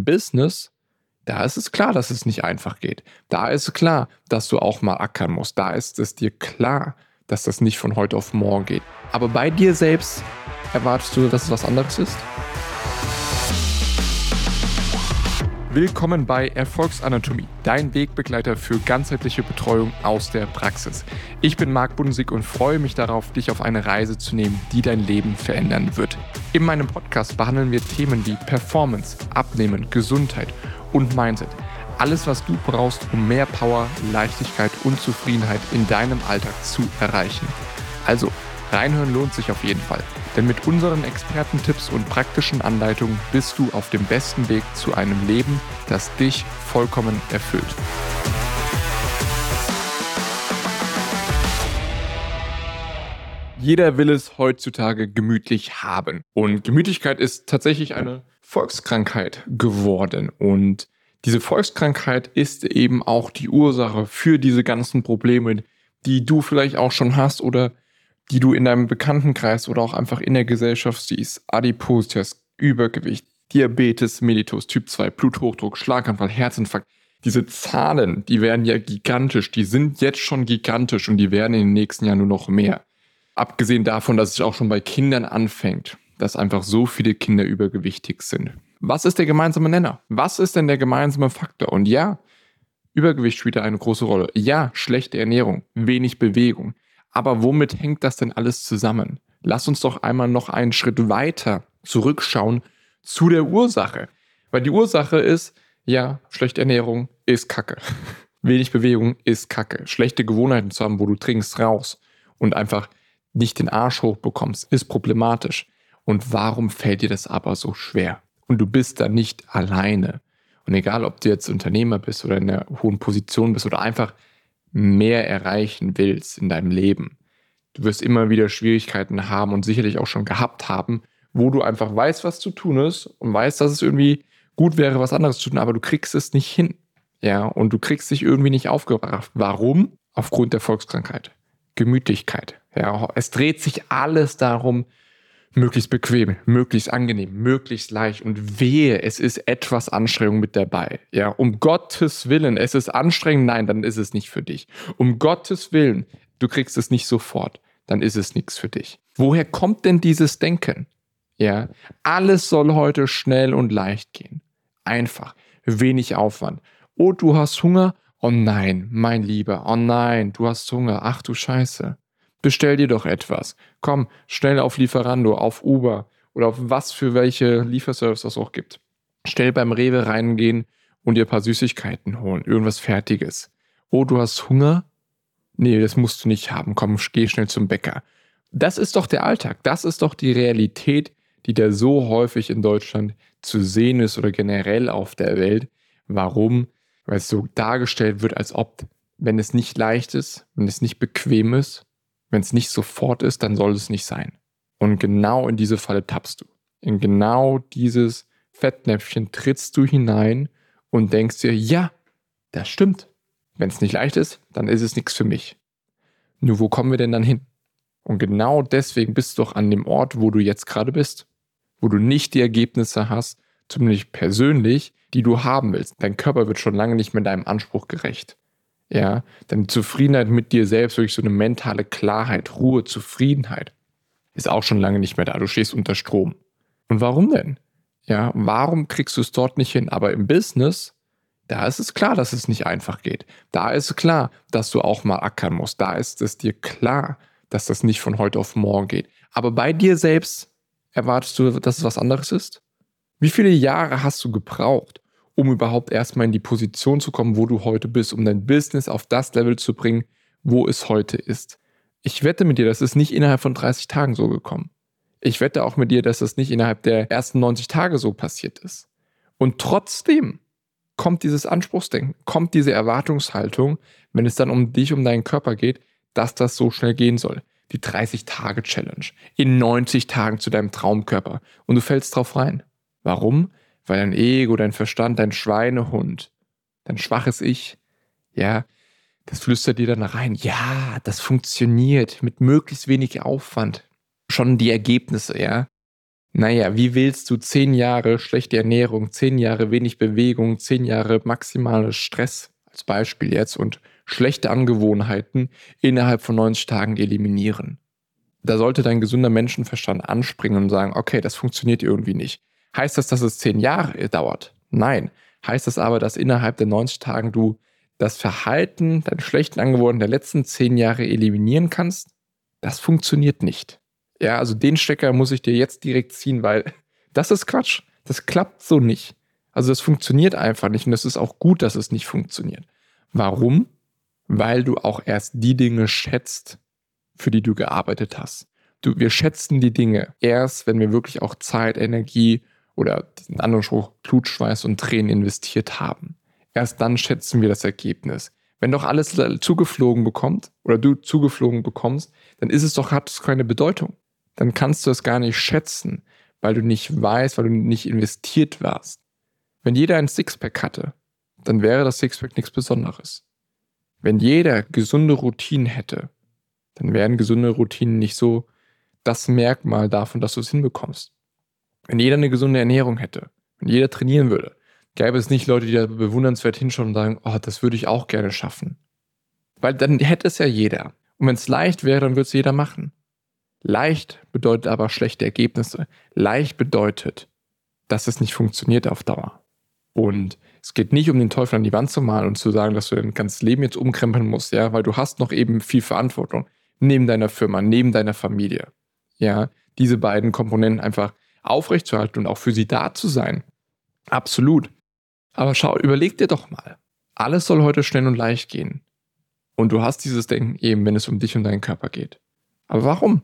im Business, da ist es klar, dass es nicht einfach geht. Da ist es klar, dass du auch mal ackern musst. Da ist es dir klar, dass das nicht von heute auf morgen geht. Aber bei dir selbst erwartest du, dass es was anderes ist? Willkommen bei Erfolgsanatomie, dein Wegbegleiter für ganzheitliche Betreuung aus der Praxis. Ich bin Marc Bundesig und freue mich darauf, dich auf eine Reise zu nehmen, die dein Leben verändern wird. In meinem Podcast behandeln wir Themen wie Performance, Abnehmen, Gesundheit und Mindset. Alles, was du brauchst, um mehr Power, Leichtigkeit und Zufriedenheit in deinem Alltag zu erreichen. Also, reinhören lohnt sich auf jeden Fall. Denn mit unseren Expertentipps und praktischen Anleitungen bist du auf dem besten Weg zu einem Leben, das dich vollkommen erfüllt. Jeder will es heutzutage gemütlich haben. Und Gemütlichkeit ist tatsächlich eine Volkskrankheit geworden. Und diese Volkskrankheit ist eben auch die Ursache für diese ganzen Probleme, die du vielleicht auch schon hast oder die du in deinem Bekanntenkreis oder auch einfach in der Gesellschaft siehst. Adipositas, Übergewicht, Diabetes mellitus, Typ 2, Bluthochdruck, Schlaganfall, Herzinfarkt. Diese Zahlen, die werden ja gigantisch, die sind jetzt schon gigantisch und die werden in den nächsten Jahren nur noch mehr. Abgesehen davon, dass es auch schon bei Kindern anfängt, dass einfach so viele Kinder übergewichtig sind. Was ist der gemeinsame Nenner? Was ist denn der gemeinsame Faktor? Und ja, Übergewicht spielt da eine große Rolle. Ja, schlechte Ernährung, wenig Bewegung. Aber womit hängt das denn alles zusammen? Lass uns doch einmal noch einen Schritt weiter zurückschauen zu der Ursache. Weil die Ursache ist, ja, schlechte Ernährung ist Kacke. Wenig Bewegung ist Kacke. Schlechte Gewohnheiten zu haben, wo du trinkst raus und einfach nicht den Arsch hochbekommst, ist problematisch. Und warum fällt dir das aber so schwer? Und du bist da nicht alleine. Und egal, ob du jetzt Unternehmer bist oder in einer hohen Position bist oder einfach mehr erreichen willst in deinem Leben, du wirst immer wieder Schwierigkeiten haben und sicherlich auch schon gehabt haben, wo du einfach weißt, was zu tun ist und weißt, dass es irgendwie gut wäre, was anderes zu tun, aber du kriegst es nicht hin. Ja, und du kriegst dich irgendwie nicht aufgebracht. Warum? Aufgrund der Volkskrankheit. Gemütlichkeit. Ja, es dreht sich alles darum, möglichst bequem, möglichst angenehm, möglichst leicht und wehe, es ist etwas Anstrengung mit dabei. Ja, um Gottes Willen, es ist anstrengend, nein, dann ist es nicht für dich. Um Gottes Willen, du kriegst es nicht sofort, dann ist es nichts für dich. Woher kommt denn dieses Denken? Ja, alles soll heute schnell und leicht gehen. Einfach, wenig Aufwand. Oh, du hast Hunger? Oh nein, mein Lieber, oh nein, du hast Hunger. Ach du Scheiße. Bestell dir doch etwas. Komm, schnell auf Lieferando, auf Uber oder auf was für welche Lieferservice es auch gibt. Schnell beim Rewe reingehen und dir ein paar Süßigkeiten holen, irgendwas Fertiges. Oh, du hast Hunger? Nee, das musst du nicht haben. Komm, geh schnell zum Bäcker. Das ist doch der Alltag. Das ist doch die Realität, die da so häufig in Deutschland zu sehen ist oder generell auf der Welt. Warum? Weil es so dargestellt wird, als ob, wenn es nicht leicht ist, wenn es nicht bequem ist, wenn es nicht sofort ist, dann soll es nicht sein. Und genau in diese Falle tappst du. In genau dieses Fettnäpfchen trittst du hinein und denkst dir, ja, das stimmt. Wenn es nicht leicht ist, dann ist es nichts für mich. Nur wo kommen wir denn dann hin? Und genau deswegen bist du doch an dem Ort, wo du jetzt gerade bist. Wo du nicht die Ergebnisse hast, zumindest persönlich, die du haben willst. Dein Körper wird schon lange nicht mehr deinem Anspruch gerecht. Ja, deine Zufriedenheit mit dir selbst, wirklich so eine mentale Klarheit, Ruhe, Zufriedenheit, ist auch schon lange nicht mehr da. Du stehst unter Strom. Und warum denn? Ja, warum kriegst du es dort nicht hin? Aber im Business, da ist es klar, dass es nicht einfach geht. Da ist klar, dass du auch mal ackern musst. Da ist es dir klar, dass das nicht von heute auf morgen geht. Aber bei dir selbst erwartest du, dass es was anderes ist? Wie viele Jahre hast du gebraucht, um überhaupt erstmal in die Position zu kommen, wo du heute bist, um dein Business auf das Level zu bringen, wo es heute ist. Ich wette mit dir, das ist nicht innerhalb von 30 Tagen so gekommen. Ich wette auch mit dir, dass das nicht innerhalb der ersten 90 Tage so passiert ist. Und trotzdem kommt dieses Anspruchsdenken, kommt diese Erwartungshaltung, wenn es dann um dich, um deinen Körper geht, dass das so schnell gehen soll. Die 30-Tage-Challenge. In 90 Tagen zu deinem Traumkörper. Und du fällst drauf rein. Warum? Weil dein Ego, dein Verstand, dein Schweinehund, dein schwaches Ich, ja, das flüstert dir dann rein, ja, das funktioniert mit möglichst wenig Aufwand. Schon die Ergebnisse, ja. Naja, wie willst du zehn Jahre schlechte Ernährung, zehn Jahre wenig Bewegung, zehn Jahre maximales Stress als Beispiel jetzt und schlechte Angewohnheiten innerhalb von 90 Tagen eliminieren? Da sollte dein gesunder Menschenverstand anspringen und sagen, okay, das funktioniert irgendwie nicht. Heißt das, dass es zehn Jahre dauert? Nein. Heißt das aber, dass innerhalb der 90 Tagen du das Verhalten, deine schlechten Angewohnheiten der letzten zehn Jahre eliminieren kannst? Das funktioniert nicht. Ja, also den Stecker muss ich dir jetzt direkt ziehen, weil das ist Quatsch. Das klappt so nicht. Also das funktioniert einfach nicht und es ist auch gut, dass es nicht funktioniert. Warum? Weil du auch erst die Dinge schätzt, für die du gearbeitet hast. Du, wir schätzen die Dinge erst, wenn wir wirklich auch Zeit, Energie oder diesen anderen Spruch, Blutschweiß und Tränen investiert haben. Erst dann schätzen wir das Ergebnis. Wenn doch alles zugeflogen bekommt oder du zugeflogen bekommst, dann ist es doch, hat es keine Bedeutung. Dann kannst du es gar nicht schätzen, weil du nicht weißt, weil du nicht investiert warst. Wenn jeder ein Sixpack hatte, dann wäre das Sixpack nichts Besonderes. Wenn jeder gesunde Routinen hätte, dann wären gesunde Routinen nicht so das Merkmal davon, dass du es hinbekommst. Wenn jeder eine gesunde Ernährung hätte, wenn jeder trainieren würde, gäbe es nicht Leute, die da bewundernswert hinschauen und sagen, oh, das würde ich auch gerne schaffen. Weil dann hätte es ja jeder. Und wenn es leicht wäre, dann würde es jeder machen. Leicht bedeutet aber schlechte Ergebnisse. Leicht bedeutet, dass es nicht funktioniert auf Dauer. Und es geht nicht um den Teufel an die Wand zu malen und zu sagen, dass du dein ganzes Leben jetzt umkrempeln musst, ja, weil du hast noch eben viel Verantwortung neben deiner Firma, neben deiner Familie. Ja, diese beiden Komponenten einfach aufrechtzuerhalten und auch für sie da zu sein. Absolut. Aber schau, überleg dir doch mal. Alles soll heute schnell und leicht gehen. Und du hast dieses Denken eben, wenn es um dich und deinen Körper geht. Aber warum?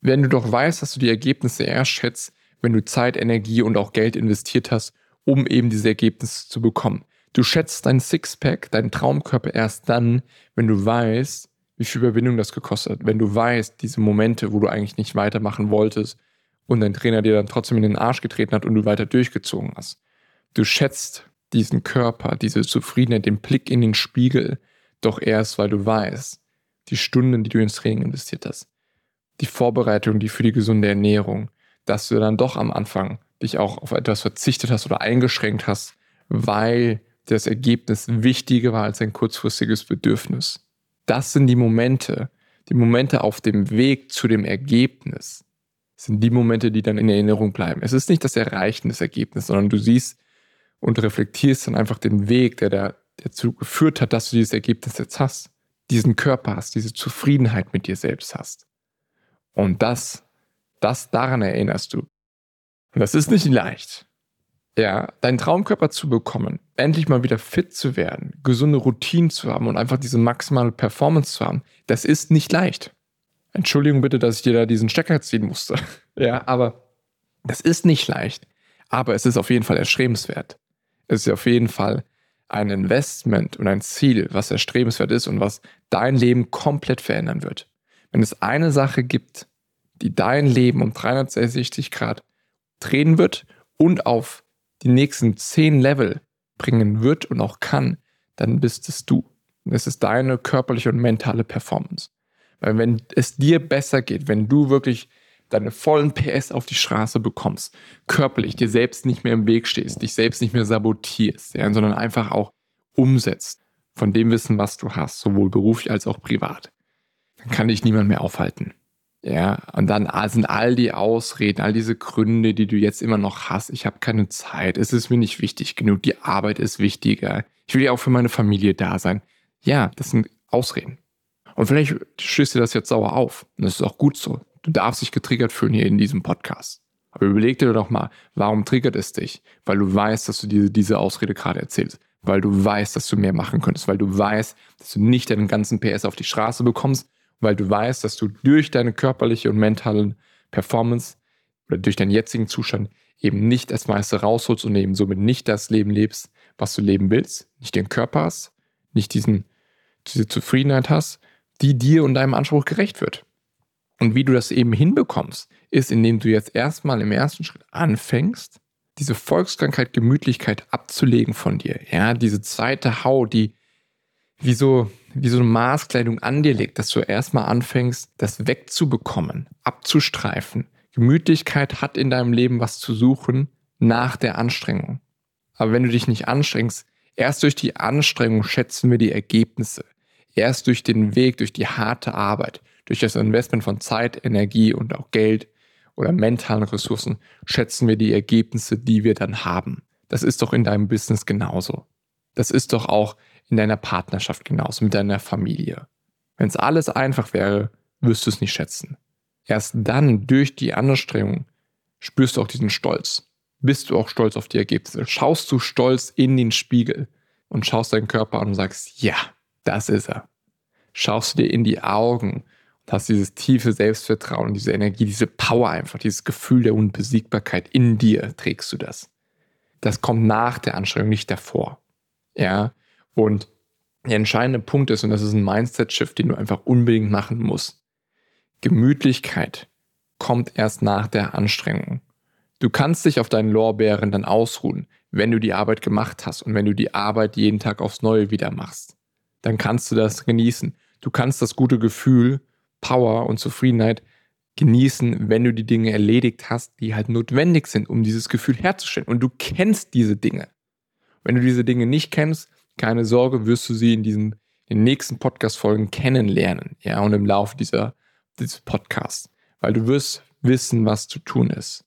Wenn du doch weißt, dass du die Ergebnisse erst schätzt, wenn du Zeit, Energie und auch Geld investiert hast, um eben diese Ergebnisse zu bekommen. Du schätzt dein Sixpack, deinen Traumkörper erst dann, wenn du weißt, wie viel Überwindung das gekostet hat. Wenn du weißt, diese Momente, wo du eigentlich nicht weitermachen wolltest und dein Trainer dir dann trotzdem in den Arsch getreten hat und du weiter durchgezogen hast. Du schätzt diesen Körper, diese Zufriedenheit, den Blick in den Spiegel, doch erst, weil du weißt, die Stunden, die du ins Training investiert hast, die Vorbereitung, die für die gesunde Ernährung, dass du dann doch am Anfang dich auch auf etwas verzichtet hast oder eingeschränkt hast, weil das Ergebnis wichtiger war als ein kurzfristiges Bedürfnis. Das sind die Momente, die Momente auf dem Weg zu dem Ergebnis, sind die Momente, die dann in Erinnerung bleiben. Es ist nicht das Erreichen des Ergebnisses, sondern du siehst, und reflektierst dann einfach den Weg, der, dazu geführt hat, dass du dieses Ergebnis jetzt hast, diesen Körper hast, diese Zufriedenheit mit dir selbst hast. Und das, das daran erinnerst du. Und das ist nicht leicht. Ja, deinen Traumkörper zu bekommen, endlich mal wieder fit zu werden, gesunde Routinen zu haben und einfach diese maximale Performance zu haben, das ist nicht leicht. Entschuldigung bitte, dass ich dir da diesen Stecker ziehen musste. ja, aber das ist nicht leicht. Aber es ist auf jeden Fall erstrebenswert ist auf jeden Fall ein Investment und ein Ziel, was erstrebenswert ist und was dein Leben komplett verändern wird. Wenn es eine Sache gibt, die dein Leben um 360 Grad drehen wird und auf die nächsten 10 Level bringen wird und auch kann, dann bist es du. es ist deine körperliche und mentale Performance. Weil wenn es dir besser geht, wenn du wirklich deine vollen PS auf die Straße bekommst, körperlich dir selbst nicht mehr im Weg stehst, dich selbst nicht mehr sabotierst, ja, sondern einfach auch umsetzt von dem Wissen, was du hast, sowohl beruflich als auch privat, dann kann dich niemand mehr aufhalten. Ja, und dann sind all die Ausreden, all diese Gründe, die du jetzt immer noch hast. Ich habe keine Zeit, es ist mir nicht wichtig genug, die Arbeit ist wichtiger. Ich will ja auch für meine Familie da sein. Ja, das sind Ausreden. Und vielleicht stößt dir das jetzt sauer auf. Und das ist auch gut so. Du darfst dich getriggert fühlen hier in diesem Podcast. Aber überleg dir doch mal, warum triggert es dich? Weil du weißt, dass du diese, diese Ausrede gerade erzählst. Weil du weißt, dass du mehr machen könntest. Weil du weißt, dass du nicht deinen ganzen PS auf die Straße bekommst. Weil du weißt, dass du durch deine körperliche und mentale Performance oder durch deinen jetzigen Zustand eben nicht das meiste rausholst und eben somit nicht das Leben lebst, was du leben willst. Nicht den Körper hast, nicht diesen, diese Zufriedenheit hast, die dir und deinem Anspruch gerecht wird. Und wie du das eben hinbekommst, ist, indem du jetzt erstmal im ersten Schritt anfängst, diese Volkskrankheit Gemütlichkeit abzulegen von dir. Ja, diese zweite Haut, die wie so, wie so eine Maßkleidung an dir liegt, dass du erstmal anfängst, das wegzubekommen, abzustreifen, Gemütlichkeit hat in deinem Leben was zu suchen nach der Anstrengung. Aber wenn du dich nicht anstrengst, erst durch die Anstrengung schätzen wir die Ergebnisse. Erst durch den Weg, durch die harte Arbeit, durch das Investment von Zeit, Energie und auch Geld oder mentalen Ressourcen schätzen wir die Ergebnisse, die wir dann haben. Das ist doch in deinem Business genauso. Das ist doch auch in deiner Partnerschaft genauso, mit deiner Familie. Wenn es alles einfach wäre, wirst du es nicht schätzen. Erst dann, durch die Anstrengung, spürst du auch diesen Stolz. Bist du auch stolz auf die Ergebnisse? Schaust du stolz in den Spiegel und schaust deinen Körper an und sagst, ja, das ist er. Schaust du dir in die Augen und hast dieses tiefe Selbstvertrauen, diese Energie, diese Power einfach, dieses Gefühl der Unbesiegbarkeit in dir trägst du das. Das kommt nach der Anstrengung, nicht davor. Ja, und der entscheidende Punkt ist, und das ist ein Mindset-Shift, den du einfach unbedingt machen musst. Gemütlichkeit kommt erst nach der Anstrengung. Du kannst dich auf deinen Lorbeeren dann ausruhen, wenn du die Arbeit gemacht hast und wenn du die Arbeit jeden Tag aufs Neue wieder machst. Dann kannst du das genießen. Du kannst das gute Gefühl, Power und Zufriedenheit genießen, wenn du die Dinge erledigt hast, die halt notwendig sind, um dieses Gefühl herzustellen. Und du kennst diese Dinge. Wenn du diese Dinge nicht kennst, keine Sorge, wirst du sie in diesen in den nächsten Podcast-Folgen kennenlernen, ja, und im Laufe dieser, dieses Podcasts. Weil du wirst wissen, was zu tun ist.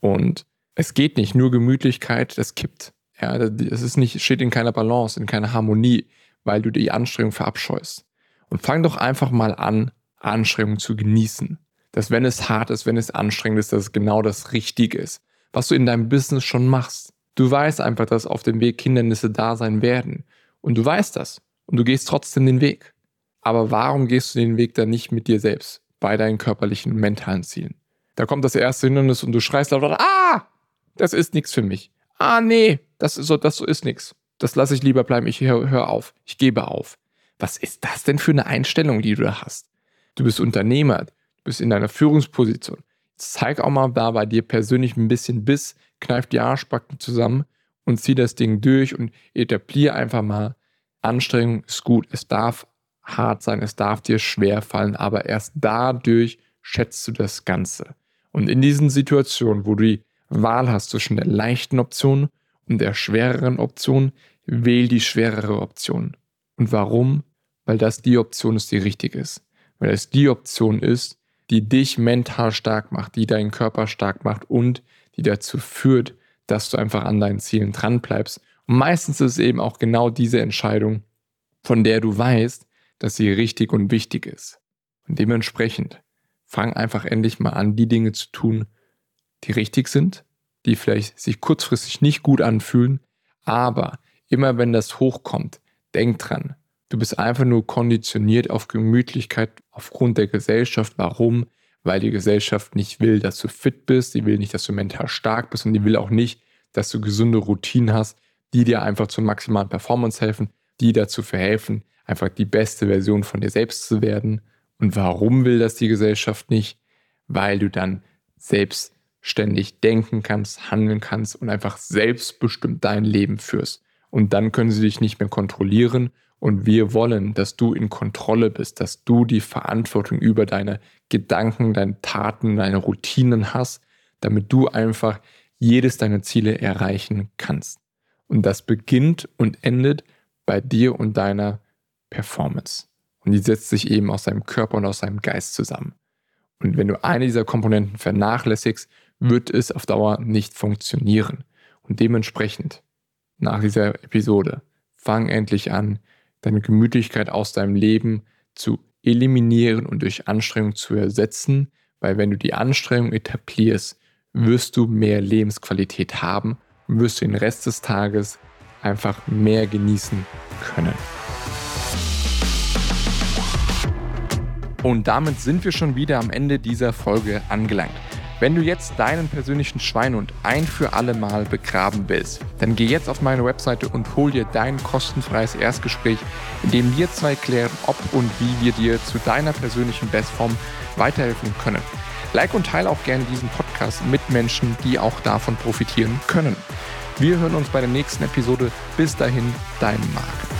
Und es geht nicht, nur Gemütlichkeit, das kippt. Ja, es ist nicht, steht in keiner Balance, in keiner Harmonie, weil du die Anstrengung verabscheust. Und fang doch einfach mal an, Anstrengung zu genießen. Dass wenn es hart ist, wenn es anstrengend ist, dass es genau das Richtige ist. Was du in deinem Business schon machst. Du weißt einfach, dass auf dem Weg Hindernisse da sein werden. Und du weißt das. Und du gehst trotzdem den Weg. Aber warum gehst du den Weg dann nicht mit dir selbst? Bei deinen körperlichen, mentalen Zielen. Da kommt das erste Hindernis und du schreist laut, ah, das ist nichts für mich. Ah, nee, das ist so, das so ist nichts. Das lasse ich lieber bleiben. Ich höre hör auf. Ich gebe auf. Was ist das denn für eine Einstellung, die du da hast? Du bist Unternehmer. Du bist in deiner Führungsposition. Zeig auch mal da bei dir persönlich ein bisschen Biss, kneif die Arschbacken zusammen und zieh das Ding durch und etablier einfach mal, Anstrengung ist gut, es darf hart sein, es darf dir schwer fallen, aber erst dadurch schätzt du das Ganze. Und in diesen Situationen, wo du die Wahl hast zwischen der leichten Option und der schwereren Option, wähl die schwerere Option. Und warum? Weil das die Option ist, die richtig ist. Weil es die Option ist, die dich mental stark macht, die deinen Körper stark macht und die dazu führt, dass du einfach an deinen Zielen dran bleibst. Und meistens ist es eben auch genau diese Entscheidung, von der du weißt, dass sie richtig und wichtig ist. Und dementsprechend fang einfach endlich mal an, die Dinge zu tun, die richtig sind, die vielleicht sich kurzfristig nicht gut anfühlen, aber immer wenn das hochkommt, denk dran, du bist einfach nur konditioniert auf Gemütlichkeit aufgrund der Gesellschaft. Warum? weil die Gesellschaft nicht will, dass du fit bist, die will nicht, dass du mental stark bist und die will auch nicht, dass du gesunde Routinen hast, die dir einfach zur maximalen Performance helfen, die dazu verhelfen, einfach die beste Version von dir selbst zu werden. Und warum will das die Gesellschaft nicht? Weil du dann selbstständig denken kannst, handeln kannst und einfach selbstbestimmt dein Leben führst. Und dann können sie dich nicht mehr kontrollieren und wir wollen, dass du in Kontrolle bist, dass du die Verantwortung über deine Gedanken, deine Taten, deine Routinen hast, damit du einfach jedes deiner Ziele erreichen kannst. Und das beginnt und endet bei dir und deiner Performance. Und die setzt sich eben aus deinem Körper und aus deinem Geist zusammen. Und wenn du eine dieser Komponenten vernachlässigst, wird es auf Dauer nicht funktionieren. Und dementsprechend, nach dieser Episode, fang endlich an, deine Gemütlichkeit aus deinem Leben zu eliminieren und durch Anstrengung zu ersetzen, weil wenn du die Anstrengung etablierst, wirst du mehr Lebensqualität haben und wirst du den Rest des Tages einfach mehr genießen können. Und damit sind wir schon wieder am Ende dieser Folge angelangt. Wenn du jetzt deinen persönlichen Schweinhund ein für alle Mal begraben willst, dann geh jetzt auf meine Webseite und hol dir dein kostenfreies Erstgespräch, in dem wir zwei klären, ob und wie wir dir zu deiner persönlichen Bestform weiterhelfen können. Like und teile auch gerne diesen Podcast mit Menschen, die auch davon profitieren können. Wir hören uns bei der nächsten Episode. Bis dahin, dein Marc.